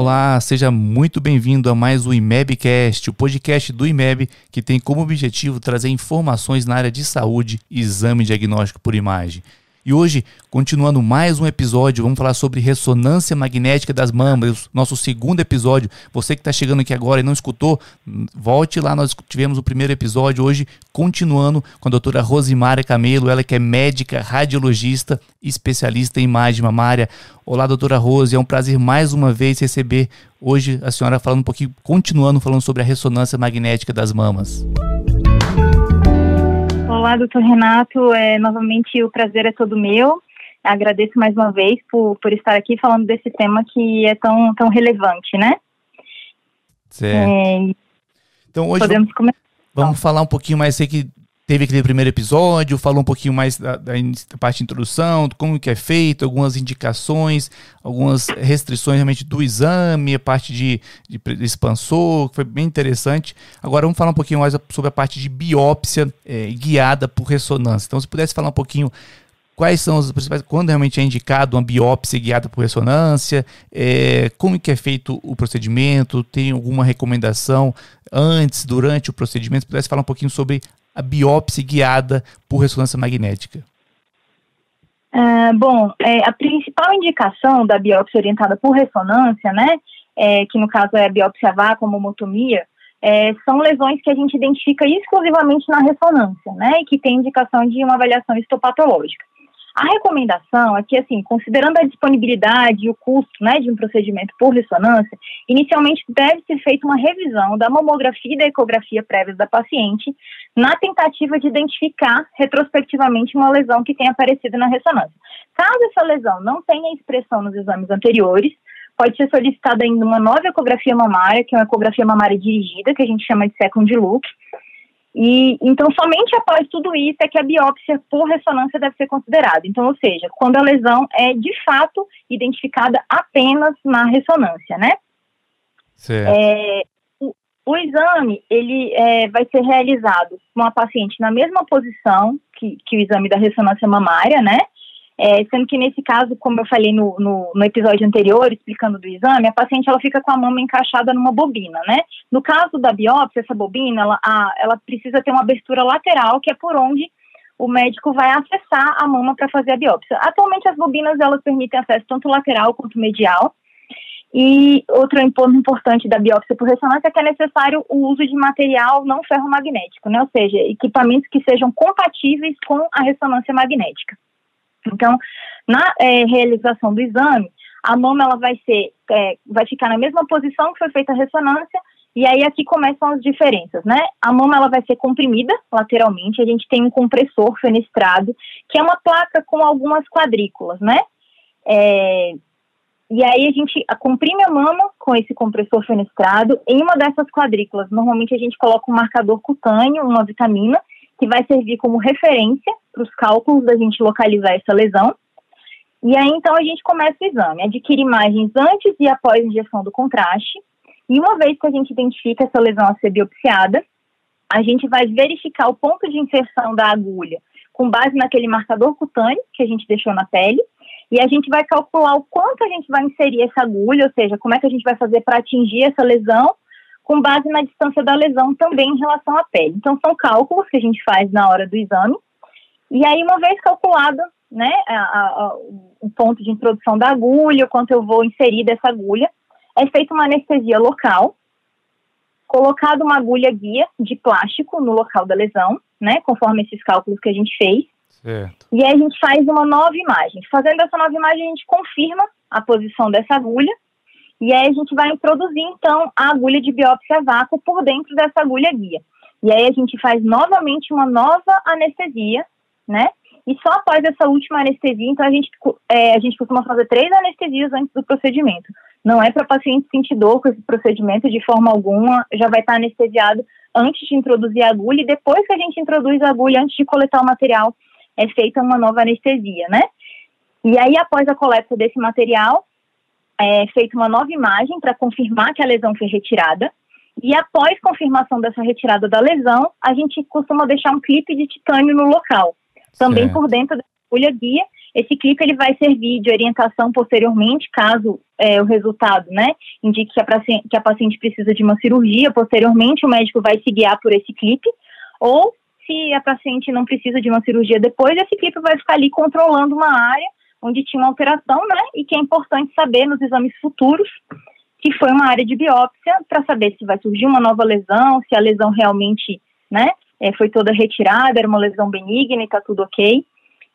Olá, seja muito bem-vindo a mais o IMEBcast, o podcast do IMEB que tem como objetivo trazer informações na área de saúde e exame diagnóstico por imagem. E hoje, continuando mais um episódio, vamos falar sobre ressonância magnética das mamas, nosso segundo episódio. Você que está chegando aqui agora e não escutou, volte lá, nós tivemos o primeiro episódio. Hoje, continuando com a doutora Rosimara Camelo, ela que é médica, radiologista, especialista em imagem mamária. Olá, doutora Rose, é um prazer mais uma vez receber hoje a senhora falando um pouquinho, continuando falando sobre a ressonância magnética das mamas. Olá, doutor Renato. É, novamente, o prazer é todo meu. Agradeço mais uma vez por, por estar aqui falando desse tema que é tão, tão relevante, né? Certo. É, então, hoje podemos vamos, começar. Vamos falar um pouquinho mais. Sei que teve aquele primeiro episódio, falou um pouquinho mais da, da, da, parte de introdução, como que é feito, algumas indicações, algumas restrições realmente do exame, a parte de, de, expansor, que foi bem interessante. Agora vamos falar um pouquinho mais sobre a parte de biópsia é, guiada por ressonância. Então, se pudesse falar um pouquinho quais são os principais, quando realmente é indicado uma biópsia guiada por ressonância, é, como que é feito o procedimento, tem alguma recomendação antes, durante o procedimento, se pudesse falar um pouquinho sobre a biópsia guiada por ressonância magnética? Uh, bom, é, a principal indicação da biópsia orientada por ressonância, né, é, que no caso é a biópsia vácuo, homotomia, é, são lesões que a gente identifica exclusivamente na ressonância, né, e que tem indicação de uma avaliação histopatológica. A recomendação é que, assim, considerando a disponibilidade e o custo né, de um procedimento por ressonância, inicialmente deve ser feita uma revisão da mamografia e da ecografia prévias da paciente, na tentativa de identificar retrospectivamente uma lesão que tenha aparecido na ressonância. Caso essa lesão não tenha expressão nos exames anteriores, pode ser solicitada ainda uma nova ecografia mamária, que é uma ecografia mamária dirigida, que a gente chama de second look, e então somente após tudo isso é que a biópsia por ressonância deve ser considerada. Então, ou seja, quando a lesão é de fato identificada apenas na ressonância, né? Certo. É, o, o, exame ele é, vai ser realizado com a paciente na mesma posição que, que o exame da ressonância mamária, né? É, sendo que nesse caso, como eu falei no, no, no, episódio anterior, explicando do exame, a paciente ela fica com a mama encaixada numa bobina, né? No caso da biópsia, essa bobina, ela, a, ela precisa ter uma abertura lateral, que é por onde o médico vai acessar a mama para fazer a biópsia. Atualmente as bobinas elas permitem acesso tanto lateral quanto medial. E outro ponto importante da biópsia por ressonância é que é necessário o uso de material não ferromagnético, né? Ou seja, equipamentos que sejam compatíveis com a ressonância magnética. Então, na é, realização do exame, a mama ela vai ser, é, vai ficar na mesma posição que foi feita a ressonância, e aí aqui começam as diferenças, né? A mama ela vai ser comprimida lateralmente, a gente tem um compressor fenestrado, que é uma placa com algumas quadrículas, né? É, e aí a gente comprime a mama com esse compressor fenestrado. Em uma dessas quadrículas, normalmente a gente coloca um marcador cutâneo, uma vitamina, que vai servir como referência para os cálculos da gente localizar essa lesão. E aí, então, a gente começa o exame, adquire imagens antes e após a injeção do contraste. E uma vez que a gente identifica essa lesão a ser biopsiada, a gente vai verificar o ponto de inserção da agulha com base naquele marcador cutâneo que a gente deixou na pele. E a gente vai calcular o quanto a gente vai inserir essa agulha, ou seja, como é que a gente vai fazer para atingir essa lesão com base na distância da lesão também em relação à pele. Então, são cálculos que a gente faz na hora do exame. E aí, uma vez calculado né, a, a, o ponto de introdução da agulha, o quanto eu vou inserir dessa agulha, é feita uma anestesia local, colocado uma agulha guia de plástico no local da lesão, né, conforme esses cálculos que a gente fez. Certo. E aí a gente faz uma nova imagem. Fazendo essa nova imagem, a gente confirma a posição dessa agulha e aí a gente vai introduzir, então, a agulha de biópsia vácuo por dentro dessa agulha guia. E aí a gente faz novamente uma nova anestesia, né? E só após essa última anestesia, então a gente, é, a gente costuma fazer três anestesias antes do procedimento. Não é para paciente sentir dor com esse procedimento de forma alguma, já vai estar anestesiado antes de introduzir a agulha e depois que a gente introduz a agulha, antes de coletar o material, é feita uma nova anestesia, né? E aí, após a coleta desse material, é, feita uma nova imagem para confirmar que a lesão foi retirada. E após confirmação dessa retirada da lesão, a gente costuma deixar um clipe de titânio no local, também por dentro da agulha guia. Esse clipe ele vai servir de orientação posteriormente, caso é, o resultado, né, indique que a, paciente, que a paciente precisa de uma cirurgia. Posteriormente, o médico vai se guiar por esse clipe, ou se a paciente não precisa de uma cirurgia depois, esse clipe vai ficar ali controlando uma área onde tinha uma alteração, né, e que é importante saber nos exames futuros que foi uma área de biópsia para saber se vai surgir uma nova lesão, se a lesão realmente, né, é, foi toda retirada, era uma lesão benigna e está tudo ok.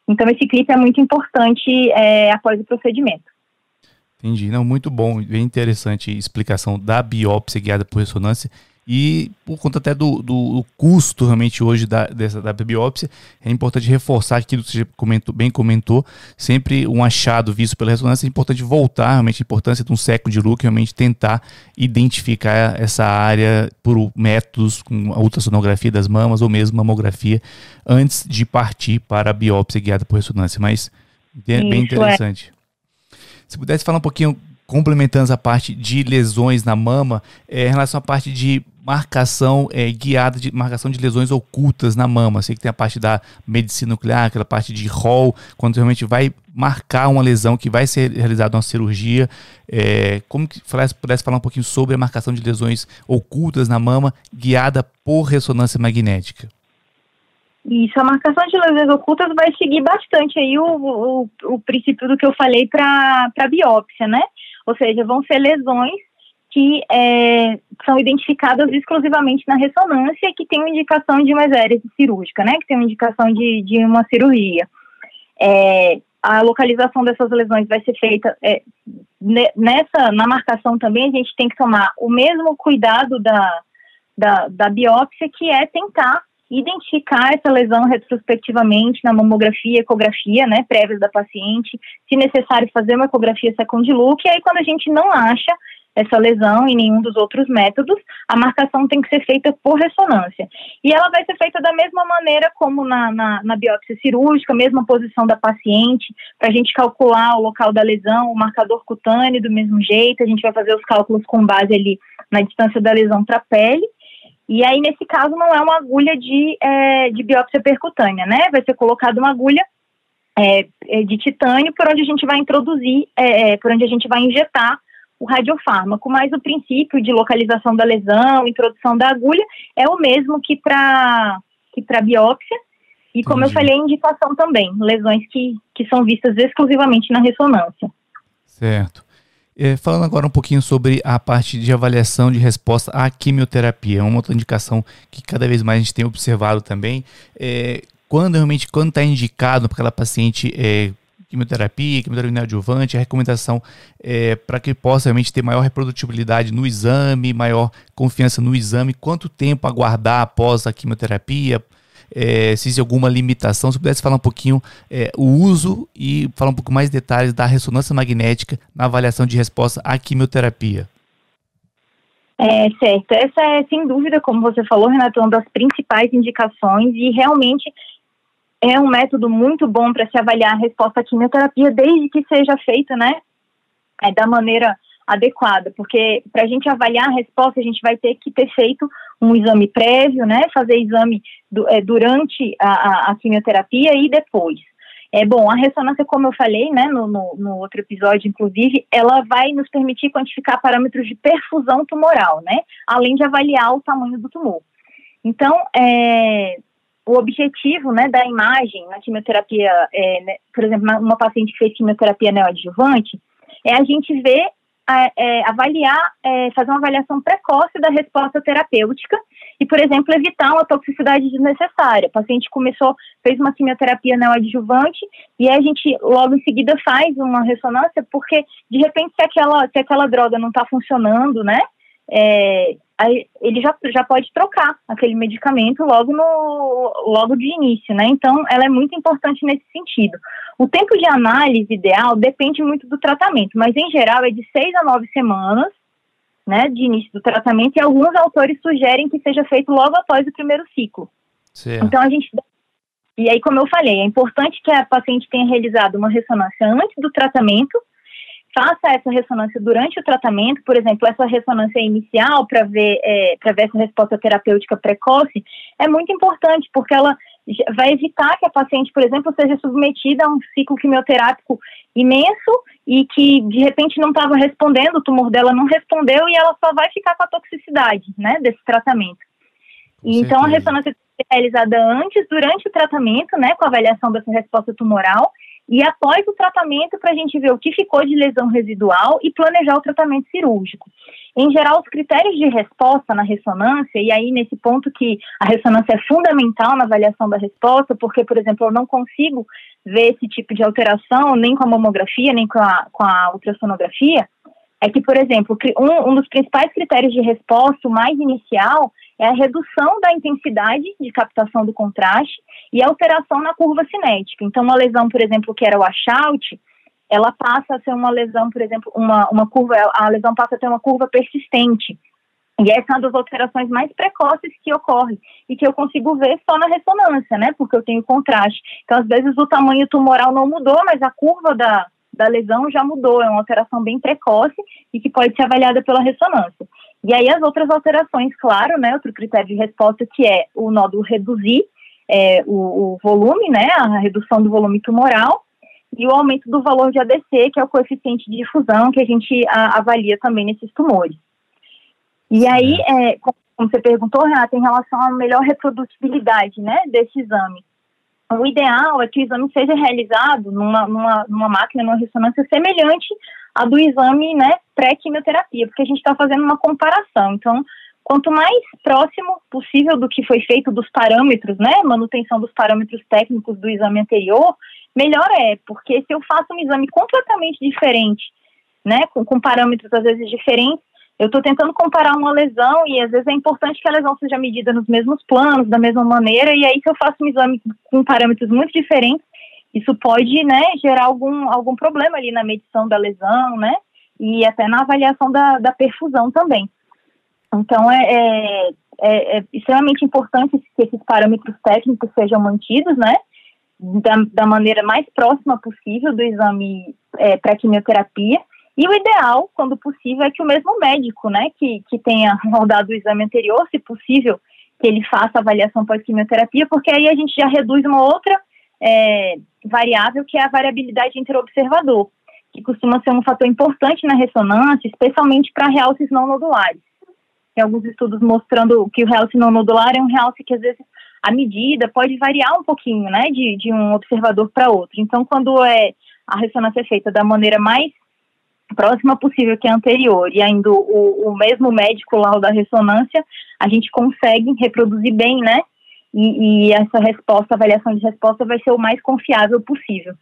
Então esse clipe é muito importante é, após o procedimento. Entendi, não, muito bom, bem interessante explicação da biópsia guiada por ressonância e por conta até do, do, do custo realmente hoje da, dessa, da biópsia, é importante reforçar aquilo que você comentou, bem comentou, sempre um achado visto pela ressonância, é importante voltar realmente a importância de um século de look, realmente tentar identificar essa área por métodos com a ultrassonografia das mamas ou mesmo mamografia antes de partir para a biópsia guiada por ressonância, mas bem é. interessante. É. Se pudesse falar um pouquinho complementando essa parte de lesões na mama, é, em relação à parte de marcação é, guiada de marcação de lesões ocultas na mama. Sei que tem a parte da medicina nuclear, aquela parte de rol, quando realmente vai marcar uma lesão que vai ser realizada uma cirurgia. É, como que pudesse falar um pouquinho sobre a marcação de lesões ocultas na mama guiada por ressonância magnética? Isso, a marcação de lesões ocultas vai seguir bastante aí o, o, o princípio do que eu falei para a biópsia, né? Ou seja, vão ser lesões que é, são identificadas exclusivamente na ressonância que tem uma indicação de uma exérese cirúrgica, né, que tem uma indicação de, de uma cirurgia. É, a localização dessas lesões vai ser feita é, nessa, na marcação também a gente tem que tomar o mesmo cuidado da, da, da biópsia, que é tentar identificar essa lesão retrospectivamente na mamografia, ecografia, né, prévias da paciente, se necessário fazer uma ecografia second look, e aí quando a gente não acha essa lesão em nenhum dos outros métodos, a marcação tem que ser feita por ressonância. E ela vai ser feita da mesma maneira como na, na, na biópsia cirúrgica, mesma posição da paciente, para a gente calcular o local da lesão, o marcador cutâneo do mesmo jeito, a gente vai fazer os cálculos com base ali na distância da lesão para a pele. E aí, nesse caso, não é uma agulha de, é, de biópsia percutânea, né? Vai ser colocada uma agulha é, é de titânio por onde a gente vai introduzir, é, é, por onde a gente vai injetar o radiofármaco, mas o princípio de localização da lesão, introdução da agulha, é o mesmo que para que para biópsia. E como Entendi. eu falei, indicação também, lesões que, que são vistas exclusivamente na ressonância. Certo. É, falando agora um pouquinho sobre a parte de avaliação de resposta à quimioterapia, uma outra indicação que cada vez mais a gente tem observado também, é, quando realmente, quando está indicado para aquela paciente é, quimioterapia, quimioterapia neoadjuvante, a recomendação é para que possa realmente ter maior reprodutibilidade no exame, maior confiança no exame, quanto tempo aguardar após a quimioterapia, é, se existe alguma limitação, se pudesse falar um pouquinho é, o uso e falar um pouco mais detalhes da ressonância magnética na avaliação de resposta à quimioterapia. É, certo, essa é sem dúvida, como você falou, Renato, uma das principais indicações e realmente é um método muito bom para se avaliar a resposta à quimioterapia, desde que seja feita, né, é, da maneira adequada, porque para a gente avaliar a resposta, a gente vai ter que ter feito um exame prévio, né, fazer exame do, é, durante a, a, a, quimioterapia e depois. É bom, a ressonância, como eu falei, né, no, no, no, outro episódio, inclusive, ela vai nos permitir quantificar parâmetros de perfusão tumoral, né, além de avaliar o tamanho do tumor. Então, é, o objetivo né, da imagem na quimioterapia, é, né, por exemplo, uma paciente que fez quimioterapia neoadjuvante, é a gente ver, é, avaliar, é, fazer uma avaliação precoce da resposta terapêutica e, por exemplo, evitar uma toxicidade desnecessária. O paciente começou, fez uma quimioterapia neoadjuvante e a gente logo em seguida faz uma ressonância, porque de repente se aquela, se aquela droga não está funcionando, né, é, aí ele já, já pode trocar aquele medicamento logo no logo de início, né? Então, ela é muito importante nesse sentido. O tempo de análise ideal depende muito do tratamento, mas em geral é de seis a nove semanas, né, de início do tratamento, e alguns autores sugerem que seja feito logo após o primeiro ciclo. Certo. Então, a gente e aí, como eu falei, é importante que a paciente tenha realizado uma ressonância antes do tratamento, faça essa ressonância durante o tratamento, por exemplo, essa ressonância inicial para ver, é, ver essa resposta terapêutica precoce, é muito importante, porque ela vai evitar que a paciente, por exemplo, seja submetida a um ciclo quimioterápico imenso e que de repente não estava respondendo, o tumor dela não respondeu e ela só vai ficar com a toxicidade, né, desse tratamento. E então a ressonância realizada antes, durante o tratamento, né, com a avaliação dessa resposta tumoral e após o tratamento para a gente ver o que ficou de lesão residual e planejar o tratamento cirúrgico. Em geral, os critérios de resposta na ressonância, e aí nesse ponto que a ressonância é fundamental na avaliação da resposta, porque, por exemplo, eu não consigo ver esse tipo de alteração nem com a mamografia, nem com a, com a ultrassonografia, é que, por exemplo, um, um dos principais critérios de resposta, o mais inicial, é a redução da intensidade de captação do contraste e a alteração na curva cinética. Então, uma lesão, por exemplo, que era o washout, ela passa a ser uma lesão, por exemplo, uma, uma curva, a lesão passa a ter uma curva persistente. E essa é uma das alterações mais precoces que ocorre e que eu consigo ver só na ressonância, né? Porque eu tenho contraste. Então, às vezes, o tamanho tumoral não mudou, mas a curva da, da lesão já mudou. É uma alteração bem precoce e que pode ser avaliada pela ressonância. E aí, as outras alterações, claro, né? Outro critério de resposta que é o nódulo reduzir é, o, o volume, né? A redução do volume tumoral e o aumento do valor de ADC, que é o coeficiente de difusão que a gente a, avalia também nesses tumores. E aí, é, como você perguntou, Renata, em relação à melhor reprodutibilidade né, desse exame. O ideal é que o exame seja realizado numa, numa, numa máquina, numa ressonância semelhante à do exame né, pré-quimioterapia, porque a gente está fazendo uma comparação. Então, quanto mais próximo possível do que foi feito dos parâmetros, né, manutenção dos parâmetros técnicos do exame anterior, melhor é, porque se eu faço um exame completamente diferente, né, com, com parâmetros às vezes diferentes, eu estou tentando comparar uma lesão e às vezes é importante que a lesão seja medida nos mesmos planos, da mesma maneira, e aí se eu faço um exame com parâmetros muito diferentes, isso pode, né, gerar algum, algum problema ali na medição da lesão, né, e até na avaliação da, da perfusão também. Então, é, é, é, é extremamente importante que esses parâmetros técnicos sejam mantidos, né, da, da maneira mais próxima possível do exame é, pré-quimioterapia. E o ideal, quando possível, é que o mesmo médico, né, que, que tenha rodado o exame anterior, se possível, que ele faça a avaliação pós-quimioterapia, porque aí a gente já reduz uma outra é, variável, que é a variabilidade interobservador, que costuma ser um fator importante na ressonância, especialmente para realces não nodulares. Tem alguns estudos mostrando que o realce não nodular é um realce que às vezes a medida pode variar um pouquinho, né, de, de um observador para outro. Então, quando é a ressonância é feita da maneira mais próxima possível que a anterior, e ainda o, o mesmo médico lá da ressonância, a gente consegue reproduzir bem, né, e, e essa resposta, avaliação de resposta vai ser o mais confiável possível.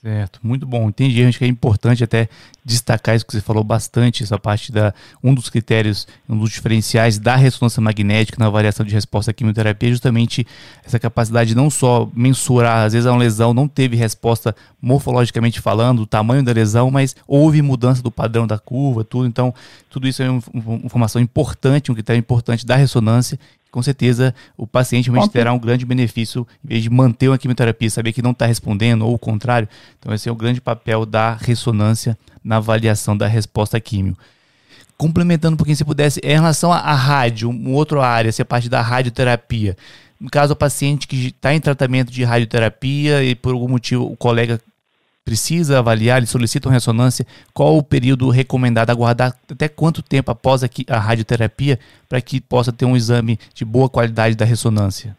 Certo, muito bom. Entendi. Acho que é importante até destacar isso que você falou bastante, essa parte da um dos critérios, um dos diferenciais da ressonância magnética na variação de resposta à quimioterapia, é justamente essa capacidade de não só mensurar, às vezes uma lesão não teve resposta morfologicamente falando, o tamanho da lesão, mas houve mudança do padrão da curva, tudo. Então, tudo isso é uma informação importante, um critério importante da ressonância com certeza o paciente realmente terá um grande benefício em vez de manter uma quimioterapia, saber que não está respondendo ou o contrário. Então, esse é o grande papel da ressonância na avaliação da resposta à químio. Complementando um pouquinho, se pudesse, em relação à rádio, uma outra área, se é parte da radioterapia. No caso, o paciente que está em tratamento de radioterapia e por algum motivo o colega precisa avaliar, ele solicita uma ressonância, qual o período recomendado, aguardar até quanto tempo após a, a radioterapia para que possa ter um exame de boa qualidade da ressonância?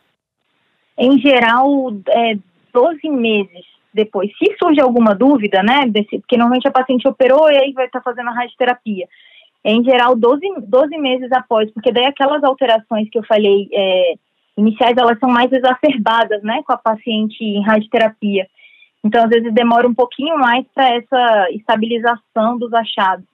Em geral, é 12 meses depois. Se surge alguma dúvida, né, desse, porque normalmente a paciente operou e aí vai estar tá fazendo a radioterapia. Em geral, 12, 12 meses após, porque daí aquelas alterações que eu falei é, iniciais, elas são mais exacerbadas, né, com a paciente em radioterapia. Então, às vezes, demora um pouquinho mais para essa estabilização dos achados.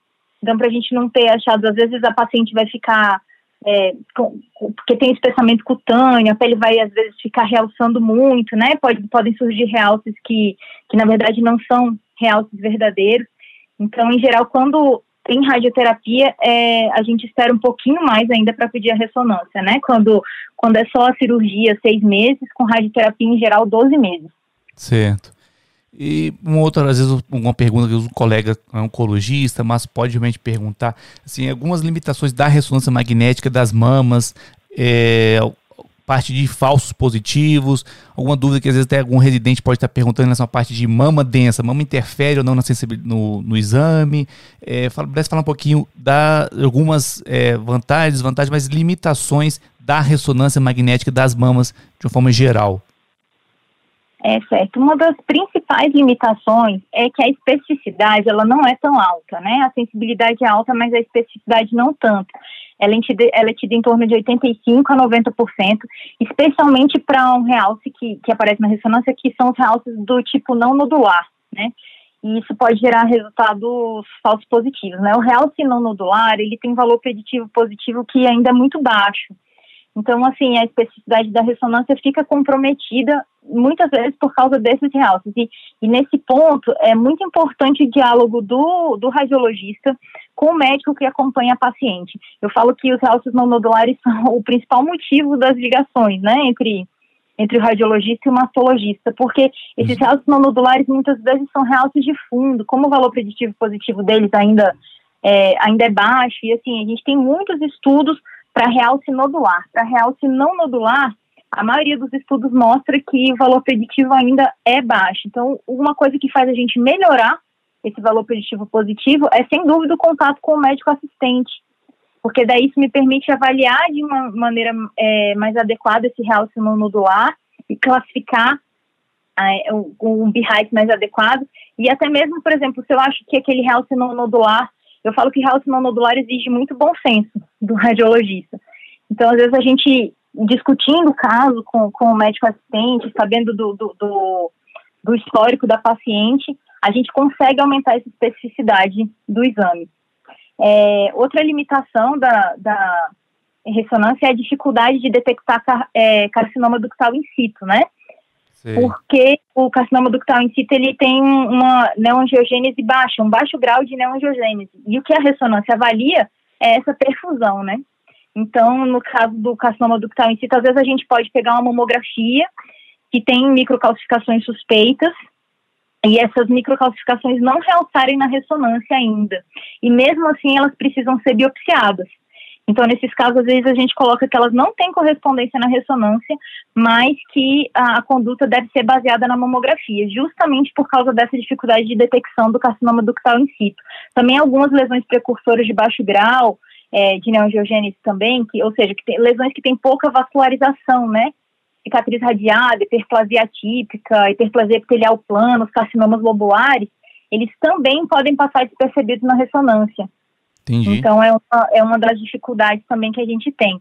Então, para a gente não ter achados, às vezes a paciente vai ficar, é, com, porque tem espessamento cutâneo, a pele vai, às vezes, ficar realçando muito, né? Pode, podem surgir realces que, que, na verdade, não são realces verdadeiros. Então, em geral, quando tem radioterapia, é, a gente espera um pouquinho mais ainda para pedir a ressonância, né? Quando, quando é só a cirurgia, seis meses, com radioterapia, em geral, 12 meses. Certo. E uma outra, às vezes, uma pergunta que um colega é oncologista, mas pode realmente perguntar, assim, algumas limitações da ressonância magnética das mamas, é, parte de falsos positivos, alguma dúvida que às vezes até algum residente pode estar perguntando nessa parte de mama densa, mama interfere ou não na no, no exame, é, fala, falar um pouquinho da algumas é, vantagens, desvantagens, mas limitações da ressonância magnética das mamas de uma forma geral. É certo. Uma das principais limitações é que a especificidade ela não é tão alta, né? A sensibilidade é alta, mas a especificidade não tanto. Ela é tida, ela é tida em torno de 85 a 90%, especialmente para um realce que, que aparece na ressonância, que são os realces do tipo não nodular, né? E isso pode gerar resultados falsos positivos, né? O realce não nodular, ele tem valor preditivo positivo que ainda é muito baixo. Então, assim, a especificidade da ressonância fica comprometida muitas vezes por causa desses realces. E, e, nesse ponto, é muito importante o diálogo do, do radiologista com o médico que acompanha a paciente. Eu falo que os realces não nodulares são o principal motivo das ligações, né, entre, entre o radiologista e o mastologista, porque esses uhum. realces não nodulares muitas vezes são realces de fundo, como o valor preditivo positivo deles ainda é, ainda é baixo, e assim, a gente tem muitos estudos para realce nodular. Para realce não nodular, a maioria dos estudos mostra que o valor preditivo ainda é baixo. Então, uma coisa que faz a gente melhorar esse valor preditivo positivo é, sem dúvida, o contato com o médico assistente, porque daí isso me permite avaliar de uma maneira é, mais adequada esse realce não nodular e classificar é, um, um mais adequado. E até mesmo, por exemplo, se eu acho que aquele realce não nodular eu falo que relação nodular exige muito bom senso do radiologista. Então, às vezes, a gente discutindo o caso com, com o médico assistente, sabendo do, do, do, do histórico da paciente, a gente consegue aumentar essa especificidade do exame. É, outra limitação da, da ressonância é a dificuldade de detectar car, é, carcinoma ductal in situ, né? Porque o carcinoma ductal em si ele tem uma neoangiogênese baixa, um baixo grau de neoangiogênese. E o que a ressonância avalia é essa perfusão, né? Então, no caso do carcinoma ductal em si, às vezes a gente pode pegar uma mamografia que tem microcalcificações suspeitas e essas microcalcificações não realçarem na ressonância ainda. E mesmo assim, elas precisam ser biopsiadas. Então, nesses casos, às vezes a gente coloca que elas não têm correspondência na ressonância, mas que a, a, conduta deve ser baseada na mamografia, justamente por causa dessa dificuldade de detecção do carcinoma ductal in situ. Também algumas lesões precursoras de baixo grau, é, de neoangiogênese também, que, ou seja, que tem, lesões que têm pouca vascularização, né? Cicatriz radiada, hiperplasia atípica, hiperplasia epitelial plana, os carcinomas lobulares, eles também podem passar despercebidos na ressonância. Entendi. Então é uma, é uma das dificuldades também que a gente tem.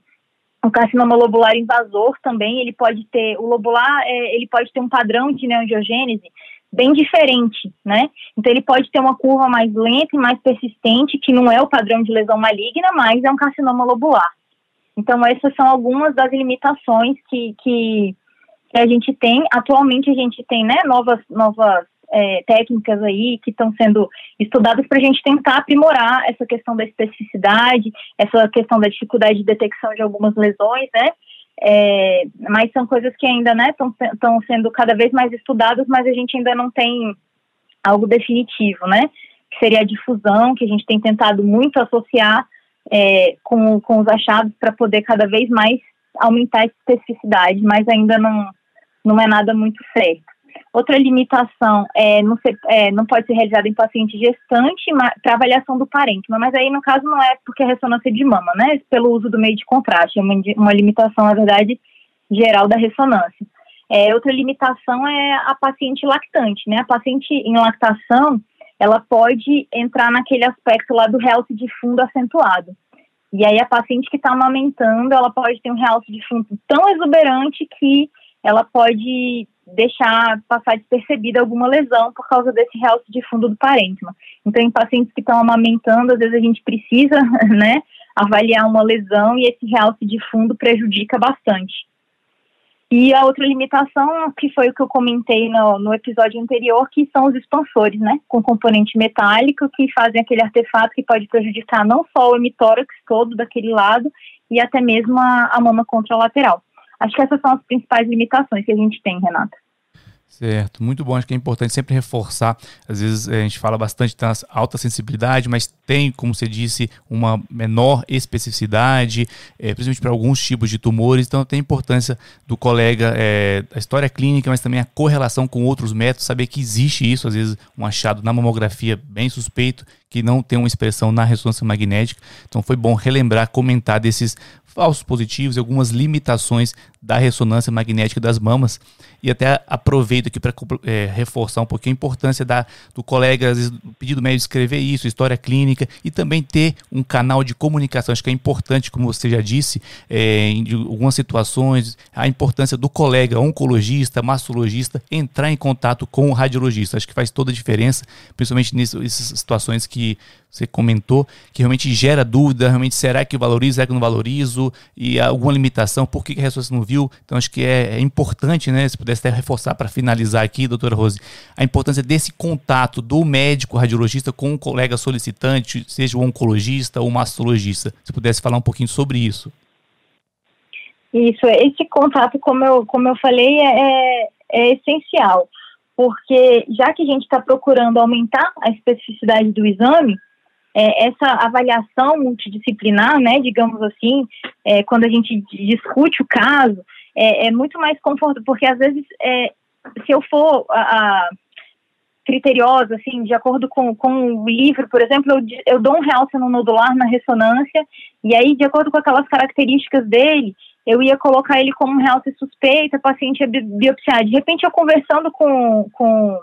O carcinoma lobular invasor também, ele pode ter, o lobular, é, ele pode ter um padrão de neoangiogênese bem diferente, né? Então ele pode ter uma curva mais lenta e mais persistente, que não é o padrão de lesão maligna, mas é um carcinoma lobular. Então essas são algumas das limitações que, que, que a gente tem. Atualmente a gente tem, né, novas, novas é, técnicas aí que estão sendo estudadas para a gente tentar aprimorar essa questão da especificidade, essa questão da dificuldade de detecção de algumas lesões, né? É, mas são coisas que ainda estão né, sendo cada vez mais estudadas, mas a gente ainda não tem algo definitivo, né? Que seria a difusão, que a gente tem tentado muito associar é, com, com os achados para poder cada vez mais aumentar a especificidade, mas ainda não, não é nada muito certo. Outra limitação é não, ser, é, não pode ser realizada em paciente gestante para avaliação do parênquima, mas aí no caso não é porque é ressonância de mama, né? Pelo uso do meio de contraste, é uma, uma limitação, na verdade, geral da ressonância. É, outra limitação é a paciente lactante, né? A paciente em lactação, ela pode entrar naquele aspecto lá do realce de fundo acentuado. E aí a paciente que está amamentando, ela pode ter um realce de fundo tão exuberante que ela pode deixar passar despercebida alguma lesão por causa desse realce de fundo do parênquima. Então, em pacientes que estão amamentando, às vezes a gente precisa, né, avaliar uma lesão e esse realce de fundo prejudica bastante. E a outra limitação, que foi o que eu comentei no, no episódio anterior, que são os expansores, né, com componente metálico, que fazem aquele artefato que pode prejudicar não só o hemitórax todo daquele lado, e até mesmo a, a mama contralateral. Acho que essas são as principais limitações que a gente tem, Renata. Certo, muito bom. Acho que é importante sempre reforçar. Às vezes eh, a gente fala bastante da alta sensibilidade, mas tem, como você disse, uma menor especificidade, é, principalmente para alguns tipos de tumores. Então tem importância do colega, é, a história clínica, mas também a correlação com outros métodos, saber que existe isso, às vezes um achado na mamografia bem suspeito, que não tem uma expressão na ressonância magnética. Então foi bom relembrar, comentar desses falsos positivos e algumas limitações da ressonância magnética das mamas. E até aproveito aqui para é, reforçar um pouquinho a importância da, do colega, às vezes, do pedido médico escrever isso, história clínica, e também ter um canal de comunicação. Acho que é importante, como você já disse, é, em algumas situações, a importância do colega oncologista, mastologista, entrar em contato com o radiologista. Acho que faz toda a diferença, principalmente nessas situações que você comentou, que realmente gera dúvida, realmente será que eu valorizo, será que eu não valorizo, e alguma limitação, por que a ressonância não viu? Então acho que é, é importante, né, se pudesse até reforçar para finalizar aqui, doutora Rose, a importância desse contato do médico radiologista com o colega solicitante, seja o oncologista ou o mastologista. Se pudesse falar um pouquinho sobre isso. Isso, esse contato, como eu, como eu falei, é, é, é essencial, porque já que a gente está procurando aumentar a especificidade do exame, é, essa avaliação multidisciplinar, né, digamos assim, é, quando a gente discute o caso, é, é muito mais confortável, porque às vezes, é, se eu for a, a, criteriosa, assim, de acordo com, com o livro, por exemplo, eu, eu dou um realce no nodular na ressonância, e aí, de acordo com aquelas características dele, eu ia colocar ele como um realce suspeito, paciente ia biopsiar. De repente, eu conversando com, com,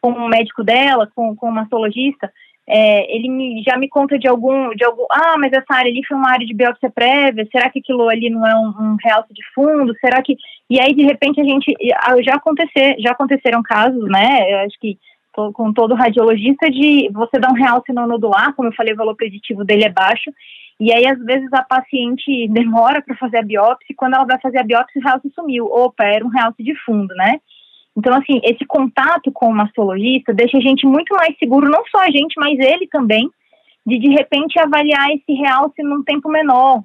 com o médico dela, com, com o mastologista, é, ele me, já me conta de algum, de algum, ah, mas essa área ali foi uma área de biópsia prévia, será que aquilo ali não é um, um realce de fundo, será que, e aí de repente a gente, já acontecer, já aconteceram casos, né, eu acho que tô, com todo radiologista de você dar um realce no nodular, como eu falei, o valor preditivo dele é baixo, e aí às vezes a paciente demora para fazer a biópsia, e quando ela vai fazer a biópsia o realce sumiu, opa, era um realce de fundo, né, então, assim, esse contato com o mastologista deixa a gente muito mais seguro, não só a gente, mas ele também, de de repente avaliar esse realce num tempo menor.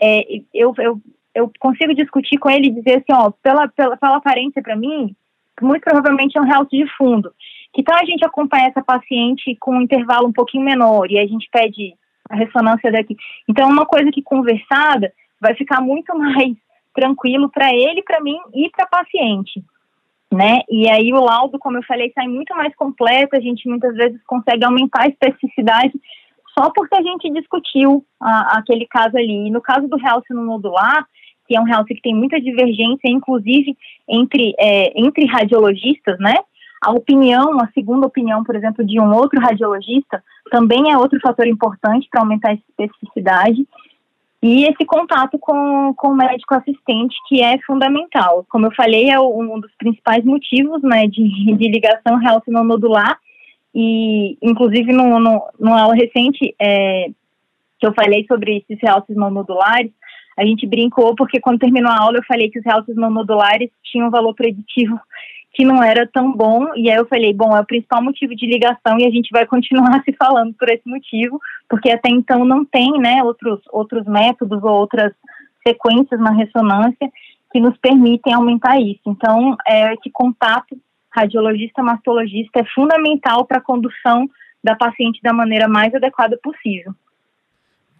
É, eu, eu, eu consigo discutir com ele e dizer assim, ó, pela, pela, pela aparência para mim, muito provavelmente é um realce de fundo. Que tal a gente acompanhar essa paciente com um intervalo um pouquinho menor e a gente pede a ressonância daqui. Então, uma coisa que conversada vai ficar muito mais tranquilo para ele, para mim e para paciente né? E aí o laudo, como eu falei, sai muito mais completo, a gente muitas vezes consegue aumentar a especificidade só porque a gente discutiu a, aquele caso ali. E no caso do realce no nodular, que é um realce que tem muita divergência, inclusive entre, é, entre radiologistas, né? A opinião, a segunda opinião, por exemplo, de um outro radiologista, também é outro fator importante para aumentar a especificidade. E esse contato com, com o médico assistente, que é fundamental. Como eu falei, é um dos principais motivos né, de, de ligação real nodular. E, inclusive, no, no, numa aula recente é, que eu falei sobre esses realces não nodulares, a gente brincou porque quando terminou a aula eu falei que os realces não nodulares tinham valor preditivo que não era tão bom, e aí eu falei, bom, é o principal motivo de ligação e a gente vai continuar se falando por esse motivo, porque até então não tem, né, outros, outros métodos ou outras sequências na ressonância que nos permitem aumentar isso. Então, é, esse contato radiologista-mastologista é fundamental para a condução da paciente da maneira mais adequada possível.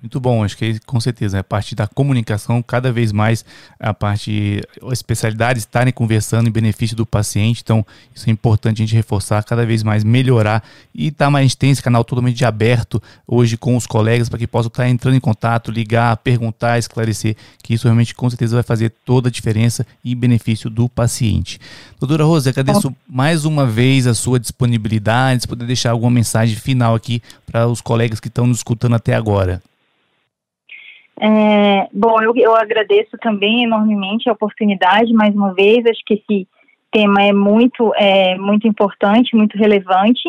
Muito bom, acho que com certeza, a parte da comunicação, cada vez mais a parte, as especialidades estarem conversando em benefício do paciente, então isso é importante a gente reforçar, cada vez mais melhorar e tá, mais, a gente tem esse canal totalmente aberto hoje com os colegas para que possam estar entrando em contato, ligar, perguntar, esclarecer, que isso realmente com certeza vai fazer toda a diferença e benefício do paciente. Doutora Rosa, agradeço bom. mais uma vez a sua disponibilidade, se puder deixar alguma mensagem final aqui para os colegas que estão nos escutando até agora. É, bom, eu, eu agradeço também enormemente a oportunidade, mais uma vez, acho que esse tema é muito, é, muito importante, muito relevante,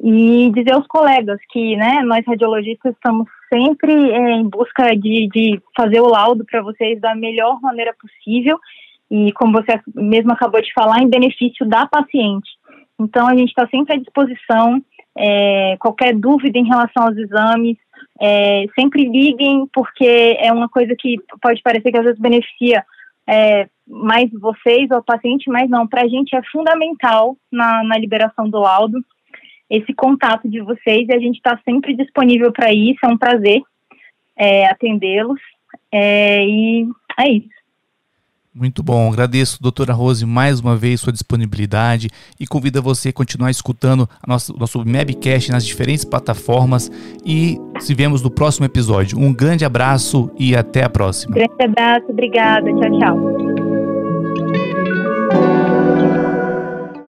e dizer aos colegas que, né, nós radiologistas estamos sempre é, em busca de, de fazer o laudo para vocês da melhor maneira possível, e como você mesmo acabou de falar, em benefício da paciente. Então, a gente está sempre à disposição, é, qualquer dúvida em relação aos exames, é, sempre liguem, porque é uma coisa que pode parecer que às vezes beneficia é, mais vocês ou o paciente, mas não, para a gente é fundamental na, na liberação do laudo esse contato de vocês e a gente está sempre disponível para isso, é um prazer é, atendê-los é, e é isso. Muito bom, agradeço, doutora Rose, mais uma vez sua disponibilidade e convido você a continuar escutando a nossa, o nosso Mabcast nas diferentes plataformas e se vemos no próximo episódio. Um grande abraço e até a próxima. Grande abraço, obrigada, tchau, tchau.